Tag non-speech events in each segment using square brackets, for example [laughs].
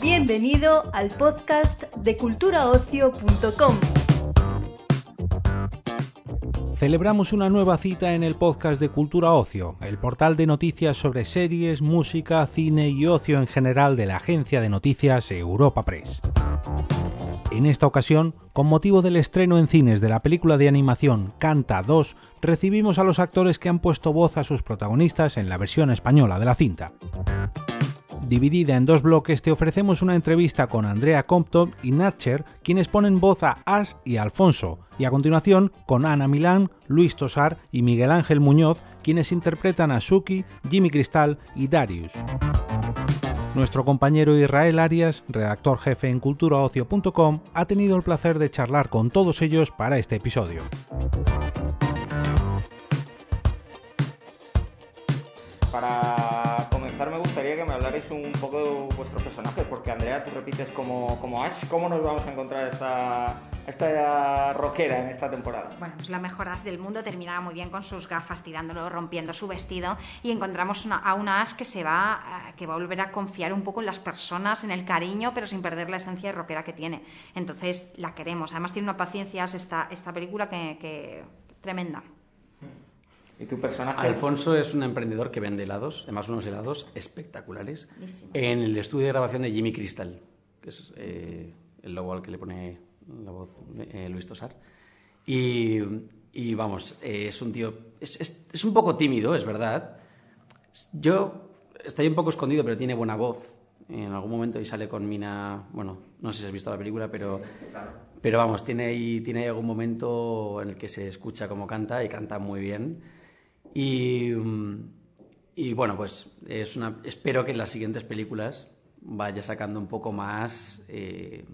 Bienvenido al podcast de culturaocio.com. Celebramos una nueva cita en el podcast de Cultura Ocio, el portal de noticias sobre series, música, cine y ocio en general de la agencia de noticias Europa Press. En esta ocasión, con motivo del estreno en cines de la película de animación Canta 2, recibimos a los actores que han puesto voz a sus protagonistas en la versión española de la cinta. Dividida en dos bloques, te ofrecemos una entrevista con Andrea Compton y Natcher, quienes ponen voz a Ash y Alfonso, y a continuación con Ana Milán, Luis Tosar y Miguel Ángel Muñoz, quienes interpretan a Suki, Jimmy Cristal y Darius. Nuestro compañero Israel Arias, redactor jefe en culturaocio.com, ha tenido el placer de charlar con todos ellos para este episodio. Un poco vuestros personajes, porque Andrea, tú repites como, como Ash. ¿Cómo nos vamos a encontrar esta, esta rockera en esta temporada? Bueno, pues la mejor Ash del mundo terminaba muy bien con sus gafas, tirándolo, rompiendo su vestido y encontramos una- a una Ash que se va, eh, que va a volver a confiar un poco en las personas, en el cariño, pero sin perder la esencia de rockera que tiene. Entonces la queremos. Además tiene una paciencia Ash, esta, esta película que, que tremenda. ¿Y tu personaje? Alfonso es un emprendedor que vende helados, además unos helados espectaculares, Buenísimo. en el estudio de grabación de Jimmy Crystal, que es eh, el logo al que le pone la voz eh, Luis Tosar. Y, y vamos, eh, es un tío, es, es- es un poco tímido, es verdad. Yo estoy un poco escondido, pero tiene buena voz. En algún momento y sale con Mina, bueno, no sé si has visto la película, pero, pero vamos, tiene ahí, tiene ahí algún momento en el que se escucha cómo canta y canta muy bien. Y, mm, y bueno, pues es una, espero que en las siguientes películas vaya sacando un poco más eh,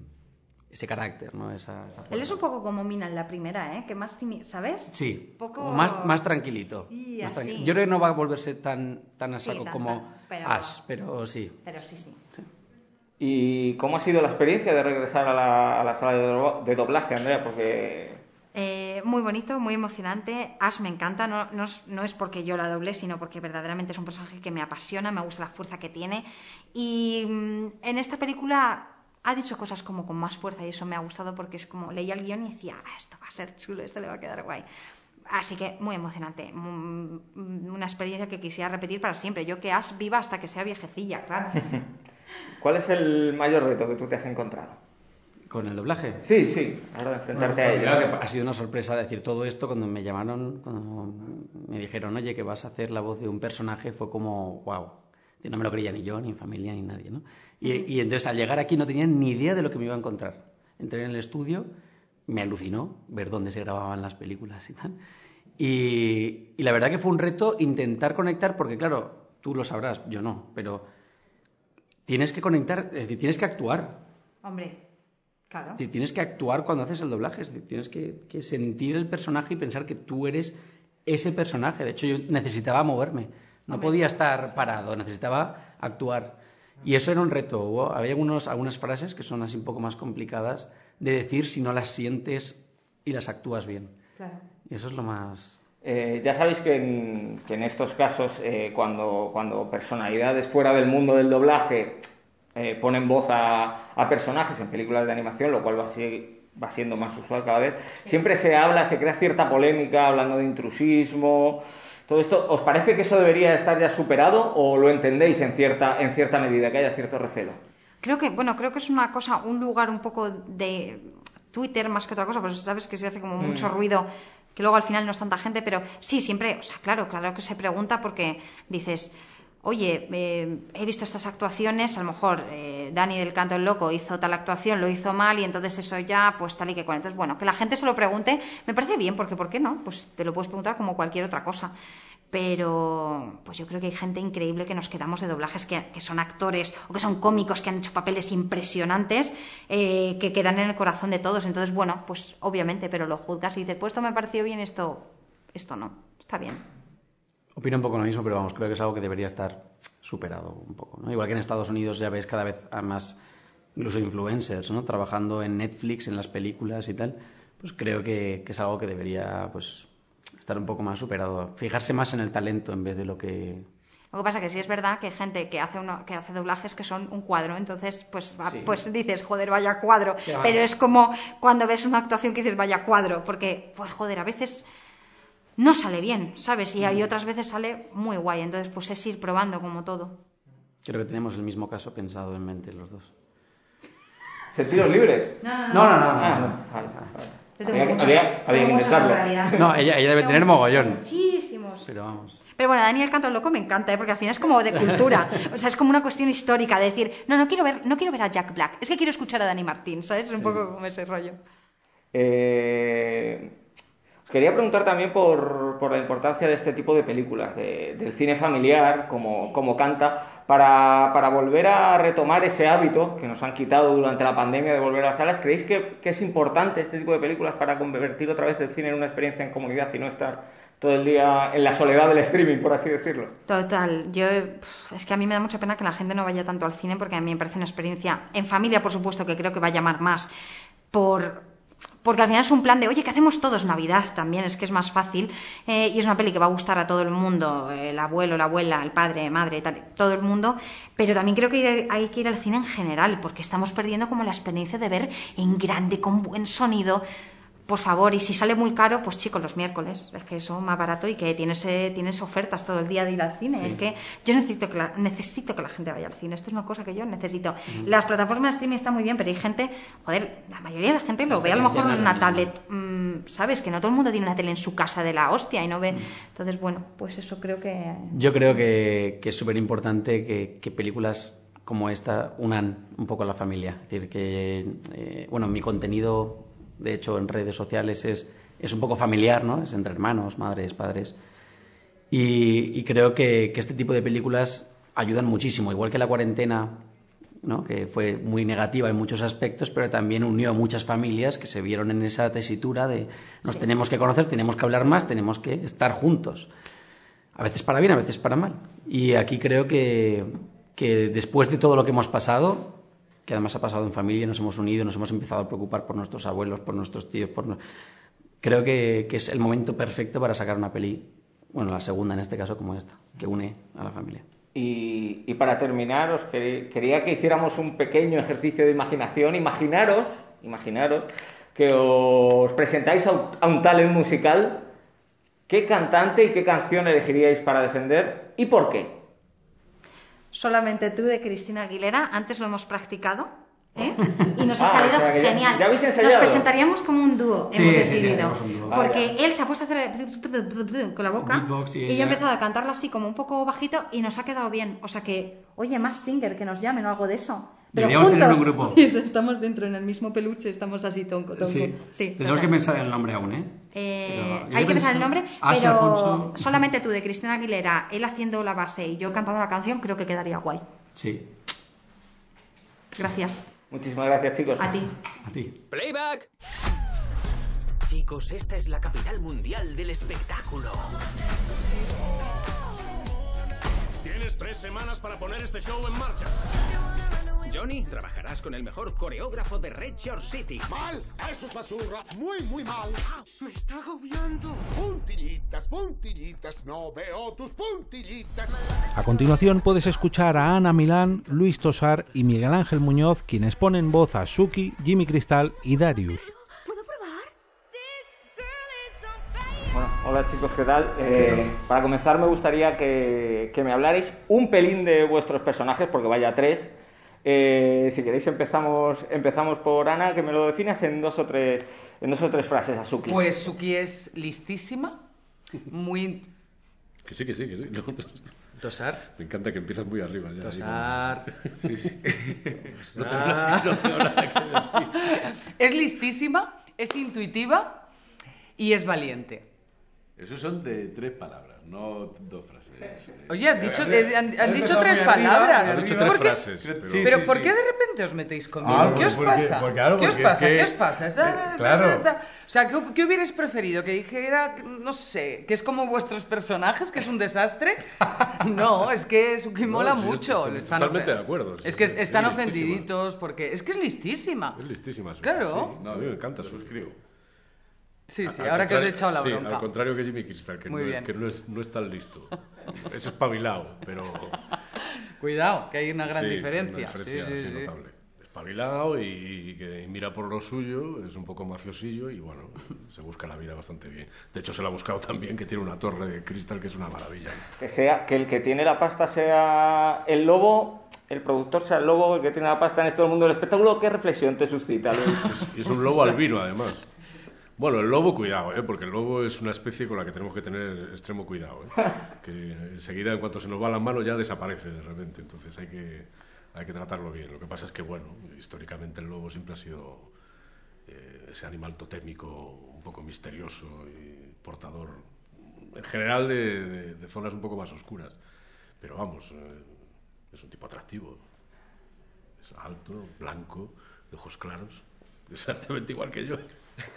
ese carácter, ¿no? Esa, esa Él es un poco como Mina en la primera, ¿eh? Que más ¿sabes? Sí, Poco- más, más tranquilito. Y más así. tranqui- Yo creo que no va a volverse tan, tan a Sí, saco tan- como pero- Ash, pero sí. Pero sí, sí. ¿Y cómo ha sido la experiencia de regresar a la, a la sala de, do- de doblaje, Andrea? Porque Eh, muy bonito, muy emocionante. Ash me encanta, no, es porque yo la doble, sino porque verdaderamente es un personaje que me apasiona, me gusta la fuerza que tiene. Y mm, en esta película ha dicho cosas como con más fuerza y eso me ha gustado porque es como leía el guion y decía, "Ah, esto va a ser chulo, esto le va a quedar guay. Así que muy emocionante, Mm, mm, una experiencia que quisiera repetir para siempre. Yo que Ash viva hasta que sea viejecilla, claro. [laughs] ¿cuál es el mayor reto que tú te has encontrado? Con el doblaje. Sí, sí, ahora enfrentarte a ello. Claro que ha sido una sorpresa decir todo esto cuando me llamaron, cuando me dijeron, oye, que vas a hacer la voz de un personaje, fue como, wow. No me lo creía ni yo, ni mi familia, ni nadie, ¿no? Y, y entonces al llegar aquí no tenía ni idea de lo que me iba a encontrar. Entré en el estudio, me alucinó ver dónde se grababan las películas y tal. Y, y la verdad que fue un reto intentar conectar, porque claro, tú lo sabrás, yo no, pero tienes que conectar, es decir, tienes que actuar. Hombre, claro. Tienes que actuar cuando haces el doblaje, tienes que, que sentir el personaje y pensar que tú eres ese personaje. De hecho, yo necesitaba moverme, no podía estar parado, necesitaba actuar. Y eso era un reto. Hubo- había algunos, algunas frases que son así un poco más complicadas de decir si no las sientes y las actúas bien. Claro. Y eso es lo más... Eh, ya sabéis que en, que en estos casos, eh, cuando, cuando personalidades fuera del mundo del doblaje eh, ponen voz a, a personajes en películas de animación, lo cual va, a ser- va siendo más usual cada vez, siempre se habla, se crea cierta polémica hablando de intrusismo. Todo esto, ¿os parece que eso debería estar ya superado o lo entendéis en cierta, en cierta medida, que haya cierto recelo? Creo que, bueno, creo que es una cosa, un lugar un poco de Twitter más que otra cosa, pues sabes que se hace como mucho ruido, que luego al final no es tanta gente, pero sí, siempre, o sea, claro, claro que se pregunta porque dices, oye, eh, he visto estas actuaciones, a lo mejor eh, Dani del Canto del Loco hizo tal actuación, lo hizo mal y entonces eso ya, pues tal y que cual. Entonces, bueno, que la gente se lo pregunte, me parece bien, porque ¿por qué no? Pues te lo puedes preguntar como cualquier otra cosa. Pero pues yo creo que hay gente increíble que nos quedamos de doblajes que, que son actores o que son cómicos que han hecho papeles impresionantes eh, que quedan en el corazón de todos. Entonces, bueno, pues obviamente, pero lo juzgas y dices, pues esto me pareció bien, esto, esto no, está bien. Opino un poco lo mismo, pero vamos, creo que es algo que debería estar superado un poco. ¿no? Igual que en Estados Unidos ya ves cada vez a más, incluso influencers, ¿no? trabajando en Netflix, en las películas y tal, pues creo que, que es algo que debería, pues, estar un poco más superado, fijarse más en el talento en vez de lo que lo que pasa que sí es verdad que hay gente que hace uno, que hace doblajes que son un cuadro, entonces pues Sí. pues dices, joder, vaya cuadro. Pero es como cuando ves una actuación que dices, vaya cuadro, porque pues joder, a veces no sale bien, ¿sabes? Y Mm. hay otras veces sale muy guay, entonces pues es ir probando como todo. creo que tenemos el mismo caso pensado en mente los dos. ¿Sentidos libres? No, no, no, no. no. Vale, vale. Yo tengo Había, que- muchos- había- tengo había que muchos en intentarlo. realidad. No, ella, ella debe Tengo tener mogollón. Muchísimos. Pero vamos. Pero bueno, Daniel Canto Loco me encanta, ¿eh? porque al final es como de cultura. O sea, es como una cuestión histórica de decir, no, no quiero ver, no quiero ver a Jack Black, es que quiero escuchar a Dani Martín, ¿sabes? Es un poco como ese rollo. Eh, quería preguntar también por, por la importancia de este tipo de películas, de- del cine familiar, como, como canta, para, para volver a retomar ese hábito que nos han quitado durante la pandemia de volver a las salas. ¿Creéis que, que es importante este tipo de películas para convertir otra vez el cine en una experiencia en comunidad y no estar todo el día en la soledad del streaming, por así decirlo? Total, yo es que a mí me da mucha pena que la gente no vaya tanto al cine porque a mí me parece una experiencia en familia, por supuesto, que creo que va a llamar más por porque al final es un plan de, oye, ¿qué hacemos todos? Navidad también, es que es más fácil. eh, y es una peli que va a gustar a todo el mundo, el abuelo, la abuela, el padre, madre, tal, todo el mundo. Pero también creo que hay que ir al cine en general, porque estamos perdiendo como la experiencia de ver en grande, con buen sonido. Por favor, y si sale muy caro, pues chicos, los miércoles, es que eso más barato y que tienes, eh, tienes ofertas todo el día de ir al cine. Es que yo necesito que, la, necesito que la gente vaya al cine, esto es una cosa que yo necesito. Las plataformas de streaming están muy bien, pero hay gente, joder, la mayoría de la gente lo ve a lo mejor en una tablet, mm, ¿sabes? Que no todo el mundo tiene una tele en su casa de la hostia y no ve. Entonces, bueno, pues eso creo que. Yo creo que, que es súper importante que, que películas como esta unan un poco a la familia. Es decir, que, eh, bueno, mi contenido, de hecho, en redes sociales es, es un poco familiar, ¿no? Es entre hermanos, madres, padres. Y, y creo que, que este tipo de películas ayudan muchísimo, igual que la cuarentena, ¿no? que fue muy negativa en muchos aspectos, pero también unió a muchas familias que se vieron en esa tesitura de nos tenemos que conocer, tenemos que hablar más, tenemos que estar juntos. A veces para bien, a veces para mal. Y aquí creo que, que después de todo lo que hemos pasado, que además ha pasado en familia, nos hemos unido, nos hemos empezado a preocupar por nuestros abuelos, por nuestros tíos, por... no- Creo que, que es el momento perfecto para sacar una peli, bueno, la segunda en este caso como esta, que une a la familia. Y, y para terminar, os quer- quería que hiciéramos un pequeño ejercicio de imaginación. Imaginaros, imaginaros que os presentáis a un, a un talent musical. ¿Qué cantante y qué canción elegiríais para defender y por qué? Solamente tú de Cristina Aguilera, antes lo hemos practicado. ¿eh? Y nos ha [laughs] Ah, salido o sea que ya- genial. ya Nos presentaríamos como un dúo, Sí, hemos sí, sí, decidido. porque Vaya. él se ha puesto a hacer con la boca Beatbox y y yo he empezado a cantarlo así como un poco bajito y nos ha quedado bien. O sea que, oye, más singer que nos llamen o algo de eso. Pero Deberíamos tener juntos. un grupo. [laughs] Eso, estamos dentro en el mismo peluche, estamos así tonco, tonco. Sí, Tenemos que pensar en el nombre aún, ¿eh? Eh, hay que pensar el nombre, Asa, pero Alfonso. solamente tú de Cristina Aguilera, él haciendo la base y yo cantando la canción, creo que quedaría guay. Sí, Gracias. Muchísimas gracias, chicos. A ti. a ti. ¡Playback! Chicos, esta es la capital mundial del espectáculo. Tienes tres semanas para poner este show en marcha. Johnny, trabajarás con el mejor coreógrafo de Red Shore City. Mal, eso es basura, muy, muy mal. Me está agobiando. Puntillitas, puntillitas, no veo tus puntillitas. A continuación puedes escuchar a Ana Milán, Luis Tosar y Miguel Ángel Muñoz, quienes ponen voz a Suki, Jimmy Cristal y Darius. Bueno, hola chicos, ¿qué tal? Eh, para comenzar me gustaría que, que me hablarais un pelín de vuestros personajes, porque vaya tres. Eh, si queréis empezamos, empezamos por Ana, que me lo definas en dos o tres, en dos o tres frases, Asuki. Pues Suki es listísima, muy... Que sí, que sí, que sí. No, Tosar. me encanta que empiezas muy arriba ya. Tosar. Sí, sí. [laughs] No tengo, nada, no tengo nada que decir. Es listísima, es intuitiva y es valiente. Esos son de tres palabras, no dos frases. [laughs] Oye, han dicho, Había- eh, han, han dicho tres palabras. has dicho ¿Por tres qué- frases. Pero, Pero ¿por qué de repente os metéis conmigo? Ah, ¿Qué os porque- pasa? porque- claro, ¿Qué os es pasa? que- ¿Qué os pasa? Está- Eh, claro. está- O sea, ¿qué, qué hubierais preferido? ¿Que dijera, no sé, que es como vuestros personajes, que es un desastre? [laughs] No, es que Suki mola sí, yo mucho. estoy Están totalmente de acuerdo, sí, Es que sí, están es listísima. ofendiditos porque es que es listísima. Es listísima. Suki, Claro. sí. No, a mí me encanta, suscribo. Sí, sí, ahora que os he echado la sí, bronca. al contrario que Jimmy Crystal, que, Muy no, bien. Es, que no, es, no es tan listo. [laughs] Es espabilado, pero... Cuidado, que hay una gran sí, diferencia. Una diferencia sí, sí, notable. Espabilado y, y que mira por lo suyo, es un poco mafiosillo y bueno, se busca la vida bastante bien. De hecho, se la ha buscado también, que tiene una torre de cristal que es una maravilla. Que, sea, que el que tiene la pasta sea el lobo, el productor sea el lobo, el que tiene la pasta en este mundo del espectáculo. ¿Qué reflexión te suscita, Luis? Es, es un lobo [laughs] albino, además. Bueno, el lobo, cuidado, ¿eh? porque el lobo es una especie con la que tenemos que tener extremo cuidado. ¿eh? [laughs] Que enseguida, en cuanto se nos va las manos, ya desaparece de repente. Entonces hay que, hay que tratarlo bien. Lo que pasa es que, bueno, históricamente el lobo siempre ha sido eh, ese animal totémico, un poco misterioso y portador, en general, de, de- de zonas un poco más oscuras. Pero vamos, eh, es un tipo atractivo. Es alto, blanco, de ojos claros, [laughs] exactamente igual que yo.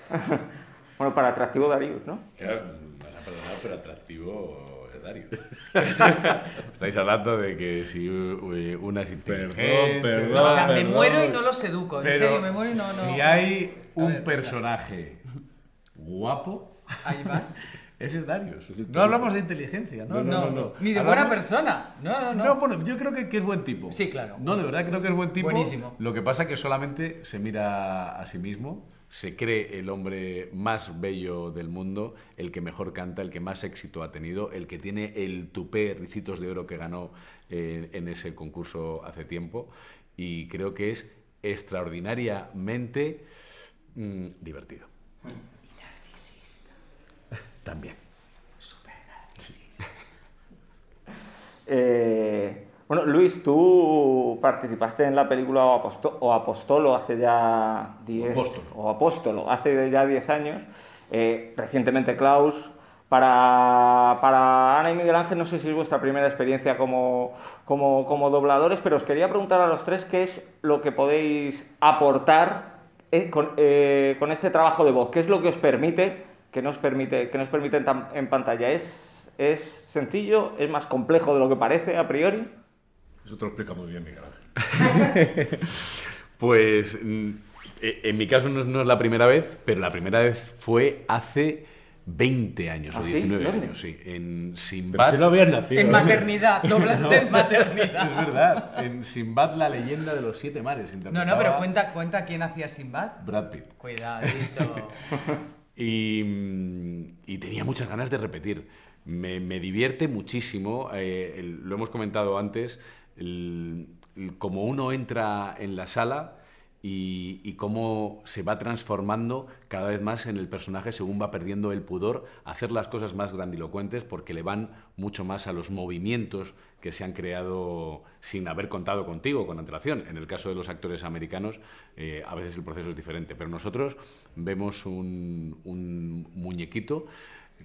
[laughs] Bueno, para atractivo Darius, ¿no? Claro, me vas a perdonar, pero atractivo es Dario. [laughs] Estáis hablando de que si eh, una es inteligente... perdón, O sea, me perdón. muero y no los educo. En Pero serio, me muero y no. no. Si hay A un ver, personaje guapo, Ahí va. [laughs] ese es Darius. No hablamos de inteligencia, ¿no? No, Ni de Hablamos- buena persona. No, no, no. No, bueno, yo creo que, que es buen tipo. Sí, claro. No, de verdad creo que es buen tipo. Buenísimo. Lo que pasa es que solamente se mira a sí mismo, se cree el hombre más bello del mundo, el que mejor canta, el que más éxito ha tenido, el que tiene el tupé Ricitos de Oro que ganó eh, en ese concurso hace tiempo. Y creo que es extraordinariamente mm, divertido. También. Eh, bueno, Luis, tú participaste en la película O, o Apostolo hace ya 10 Apóstolo. o Apóstolo hace ya 10 años. Eh, recientemente Klaus. Para, para Ana y Miguel Ángel, no sé si es vuestra primera experiencia como, como, como dobladores, pero os quería preguntar a los tres qué es lo que podéis aportar eh, con, eh, con este trabajo de voz. ¿Qué es lo que os permite, que nos permite, que nos permite en, en pantalla? ¿Es, ¿Es sencillo? ¿Es más complejo de lo que parece a priori? Eso te lo explica muy bien, Miguel Ángel. [laughs] Pues mm, e- en mi caso no, no es la primera vez, pero la primera vez fue hace 20 años ¿Ah, o sí? 19 ¿Dónde? años, sí. En Sinbad. si no habías nacido. En maternidad. [laughs] Doblaste en maternidad. Es verdad. En Sinbad, la leyenda de los siete mares. No, no, pero cuenta, cuenta quién hacía Sinbad. Brad Pitt. Cuidadito. [laughs] Y, mm, y tenía muchas ganas de repetir. Me, me divierte muchísimo, eh, el- lo hemos comentado antes, el- como uno entra en la sala y, cómo se va transformando cada vez más en el personaje según va perdiendo el pudor hacer las cosas más grandilocuentes porque le van mucho más a los movimientos que se han creado sin haber contado contigo con antelación. En el caso de los actores americanos, eh, a veces el proceso es diferente, pero nosotros vemos un, un muñequito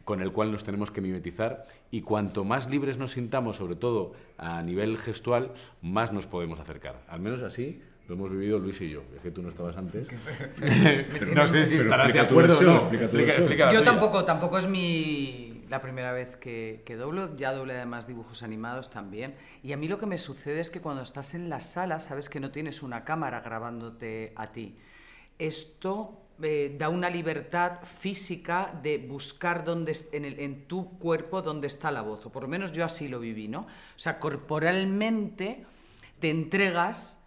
con el cual nos tenemos que mimetizar y cuanto más libres nos sintamos, sobre todo a nivel gestual, más nos podemos acercar. Al menos así lo hemos vivido Luis y yo. Es que tú no estabas antes. [laughs] [laughs] no sé si estarás de acuerdo o versión, no. explica Yo tampoco, tampoco es mi la primera vez que, que doblo, ya doblé además dibujos animados también. Y a mí lo que me sucede es que cuando estás en la sala, sabes que no tienes una cámara grabándote a ti. Esto eh, da una libertad física de buscar dónde, en, en tu cuerpo dónde está la voz, o por lo menos yo así lo viví, ¿no? O sea, corporalmente te entregas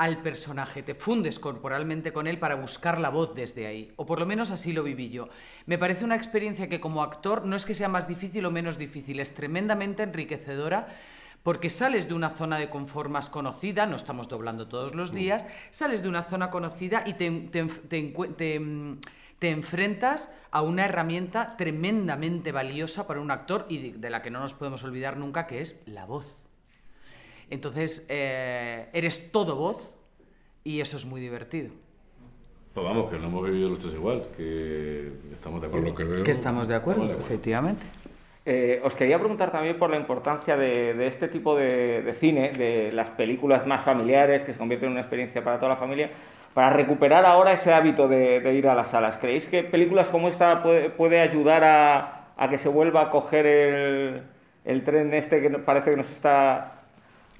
al personaje, te fundes corporalmente con él para buscar la voz desde ahí, o por lo menos así lo viví yo. Me parece una experiencia que como actor no es que sea más difícil o menos difícil, es tremendamente enriquecedora porque sales de una zona de confort más conocida, no estamos doblando todos los días, sales de una zona conocida y te, te enf- te te, mm, te enfrentas a una herramienta tremendamente valiosa para un actor y de- de la que no nos podemos olvidar nunca, que es la voz. Entonces, eh, eres todo voz y eso es muy divertido. Pues vamos, que lo hemos vivido los tres igual, que estamos de acuerdo. Por lo que veo. Que estamos de acuerdo, Estamos de acuerdo. efectivamente. Eh, os quería preguntar también por la importancia de, este tipo de, cine, de las películas más familiares, que se convierten en una experiencia para toda la familia, para recuperar ahora ese hábito de, ir a las salas. ¿Creéis que películas como esta puede, ayudar a, que se vuelva a coger el, tren este que parece que nos está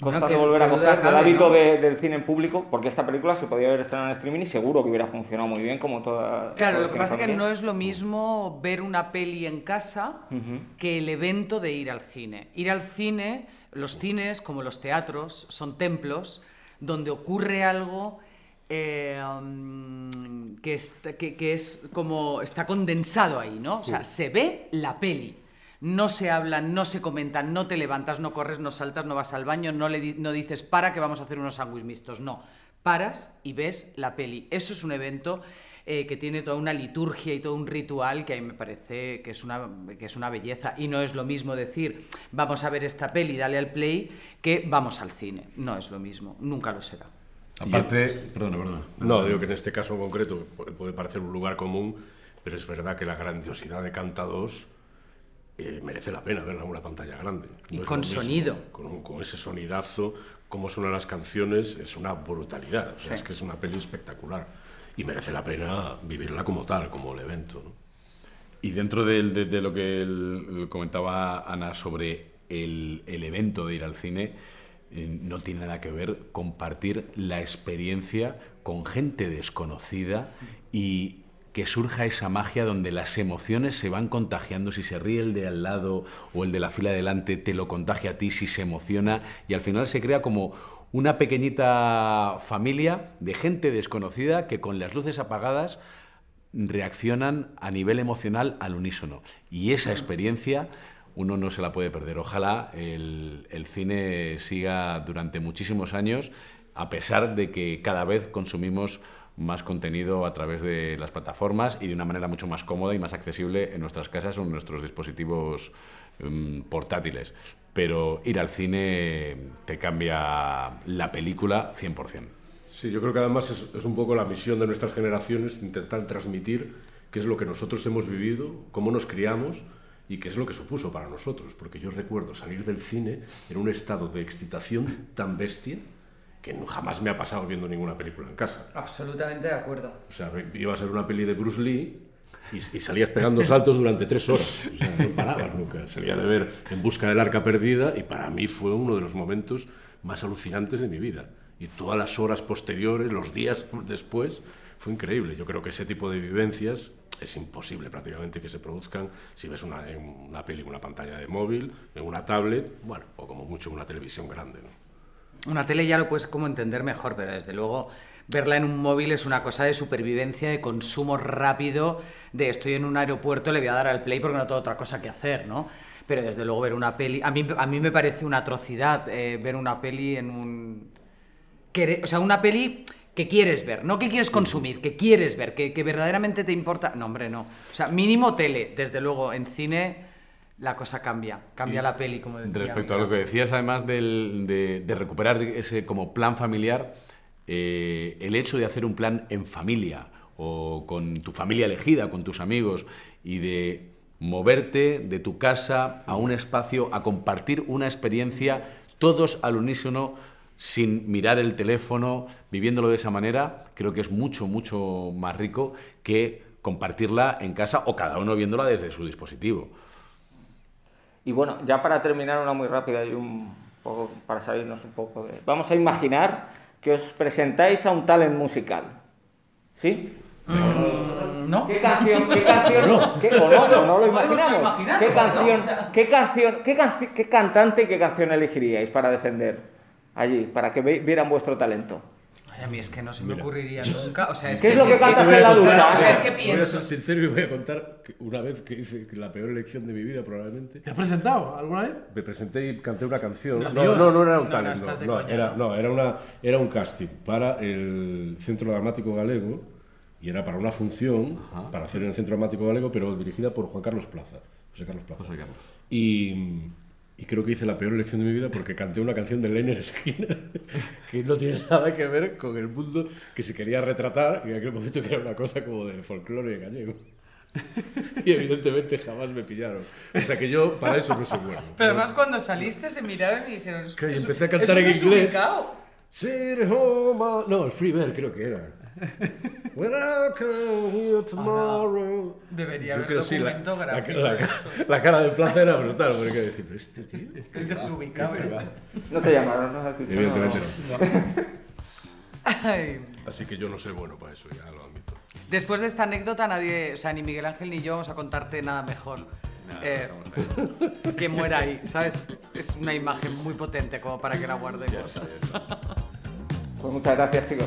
De volver a coger el hábito ¿no? de- del cine en público, porque esta película se podía haber estrenado en streaming y seguro que hubiera funcionado muy bien como toda. Claro, lo que pasa es que no es lo mismo ver una peli en casa que el evento de ir al cine. Ir al cine, los cines, como los teatros, son templos donde ocurre algo eh, mm, que, está- que- que es como está condensado ahí, ¿no? O sea, se ve la peli. No se hablan, no se comentan, no te levantas, no corres, no saltas, no vas al baño, no, le di- no dices para que vamos a hacer unos sándwiches mixtos. No, paras y ves la peli. Eso es un evento eh, que tiene toda una liturgia y todo un ritual que a mí me parece que es, una, que es una belleza. Y no es lo mismo decir, vamos a ver esta peli, dale al play, que vamos al cine. No es lo mismo, nunca lo será. Aparte, perdona, perdona. No, digo que en este caso en concreto pu- puede parecer un lugar común, pero es verdad que la grandiosidad de Canta 2 eh, merece la pena verla en una pantalla grande. Y con mismo, sonido. Con, un- con ese sonidazo, cómo suenan las canciones, es una brutalidad. O sea, Sí. Es que es una peli espectacular. Y merece la pena vivirla como tal, como el evento. ¿no? Y dentro de, de lo que comentaba Ana sobre el, el evento de ir al cine, eh, no tiene nada que ver compartir la experiencia con gente desconocida y que surja esa magia donde las emociones se van contagiando, si se ríe el de al lado o el de la fila delante, te lo contagia a ti, si se emociona, y al final se crea como una pequeñita familia de gente desconocida que con las luces apagadas reaccionan a nivel emocional al unísono. Y esa experiencia uno no se la puede perder. Ojalá el, el cine siga durante muchísimos años, a pesar de que cada vez consumimos más contenido a través de las plataformas y de una manera mucho más cómoda y más accesible en nuestras casas o en nuestros dispositivos mm, portátiles. Pero ir al cine te cambia la película 100%. Sí, yo creo que además es, es un poco la misión de nuestras generaciones intentar transmitir qué es lo que nosotros hemos vivido, cómo nos criamos y qué es lo que supuso para nosotros. Porque yo recuerdo salir del cine en un estado de excitación tan bestia que jamás me ha pasado viendo ninguna película en casa. Absolutamente de acuerdo. O sea, iba a ser una peli de Bruce Lee y, y salías pegando saltos durante tres horas. O sea, no parabas nunca. Salía de ver En busca del arca perdida y para mí fue uno de los momentos más alucinantes de mi vida. Y todas las horas posteriores, los días después, fue increíble. Yo creo que ese tipo de vivencias es imposible prácticamente que se produzcan si ves una, en una peli en una pantalla de móvil, en una tablet, bueno, o como mucho en una televisión grande. ¿no? Una tele ya lo puedes como entender mejor, pero desde luego verla en un móvil es una cosa de supervivencia, de consumo rápido, de estoy en un aeropuerto, le voy a dar al play porque no tengo otra cosa que hacer, ¿no? Pero desde luego ver una peli, a mí, a mí me parece una atrocidad eh, ver una peli en un... o sea, una peli que quieres ver, no que quieres consumir, que quieres ver, que, que verdaderamente te importa. No, hombre, no. O sea, mínimo tele, desde luego, en cine la cosa cambia, cambia Y la peli, como decía. Respecto a lo que decías, además del- de, de recuperar ese como plan familiar, eh, el hecho de hacer un plan en familia o con tu familia elegida, con tus amigos y de moverte de tu casa a un espacio, a compartir una experiencia, todos al unísono, sin mirar el teléfono, viviéndolo de esa manera, creo que es mucho, mucho más rico que compartirla en casa o cada uno viéndola desde su dispositivo. Y bueno, ya para terminar una muy rápida y un poco para salirnos un poco de... Vamos a imaginar que os presentáis a un talent musical. ¿Sí? ¿No? ¿Qué canción, qué canción, qué- no, no lo imaginamos? ¿Qué qué canción, qué, canci- qué cantante y qué canción elegiríais para defender allí, para que vieran vuestro talento? Ay, a mí es que no se me ocurriría nunca. O sea, es ¿Qué que, es lo que cantas en la ducha? O sea, es que Voy a pienso. ser sincero y voy a contar que una vez que hice la peor elección de mi vida, probablemente. ¿Te has presentado alguna vez? Me presenté y canté una canción. No, Dios. no, no era un No, talent, no, estás de no, no, coña, era, ¿no? no, era, una, era un casting para el Centro Dramático Galego y era para una función para hacer en el Centro Dramático Galego, pero dirigida por Juan Carlos Plaza. José Carlos Plaza. Y, y creo que hice la peor elección de mi vida porque canté una canción de Leiner Skinner [laughs] que no tiene nada que ver con el mundo que se quería retratar y en aquel momento que era una cosa como de folclore gallego. [laughs] Y evidentemente jamás me pillaron. O sea que yo para eso no soy bueno. Pero además cuando saliste se miraron y dijeron... "Es- Que empecé a cantar en inglés. desubicado". Sit home al- No, el Free Bear creo que era. When I come here tomorrow. Debería haber creo sí, la, documento la, gráfico la- cara de plaza era brutal, porque decir, pero este tío. El desubicado ¿qué este. va? No te llamaron, ¿no? Evidentemente no. no. Ay. Así que yo no soy bueno para eso, ya lo admito. Después de esta anécdota, nadie, o sea, ni Miguel Ángel ni yo vamos a contarte nada mejor. Eh, que muera ahí, ¿sabes? Es una imagen muy potente como para que la guardemos. Pues muchas gracias, chicos.